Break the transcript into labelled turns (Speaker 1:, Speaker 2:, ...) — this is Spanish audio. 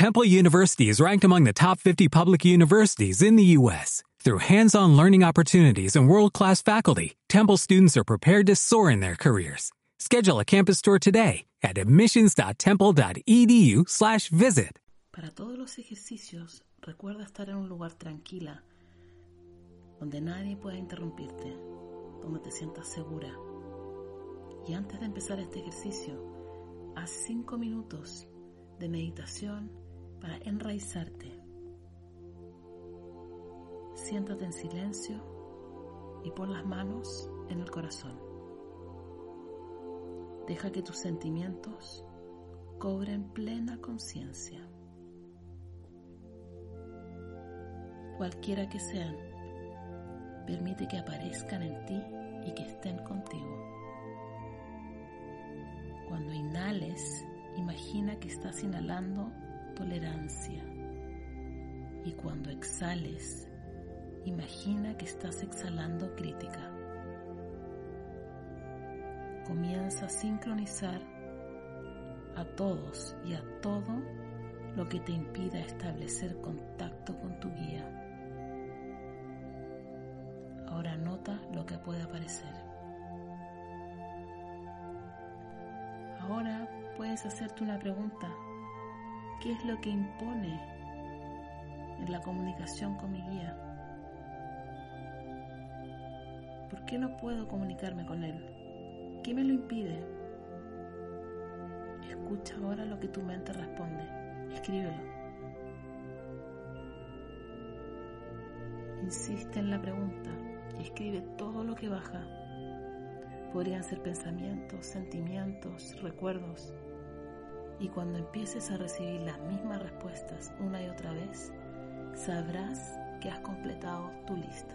Speaker 1: Temple University is ranked among the top 50 public universities in the U.S. Through hands-on learning opportunities and world-class faculty, Temple students are prepared to soar in their careers. Schedule a campus tour today at admissions.temple.edu/visit.
Speaker 2: Para todos los ejercicios, recuerda estar en un lugar tranquila, donde nadie pueda interrumpirte, donde te sientas segura. Y antes de empezar este ejercicio, haz 5 minutos de meditación para enraizarte. Siéntate en silencio y pon las manos en el corazón. Deja que tus sentimientos cobren plena conciencia. Cualquiera que sean, permite que aparezcan en ti y que estén contigo. Cuando inhales, imagina que estás inhalando tolerancia. Y cuando exhales, imagina que estás exhalando crítica. Comienza a sincronizar a todos y a todo lo que te impida establecer contacto con tu guía. Ahora nota lo que puede aparecer. Ahora puedes hacerte una pregunta. ¿Qué es lo que impone en la comunicación con mi guía? ¿Por qué no puedo comunicarme con él? ¿Qué me lo impide? Escucha ahora lo que tu mente responde. Escríbelo. Insiste en la pregunta y escribe todo lo que baja. Podrían ser pensamientos, sentimientos, recuerdos. Y cuando empieces a recibir las mismas respuestas una y otra vez, sabrás que has completado tu lista.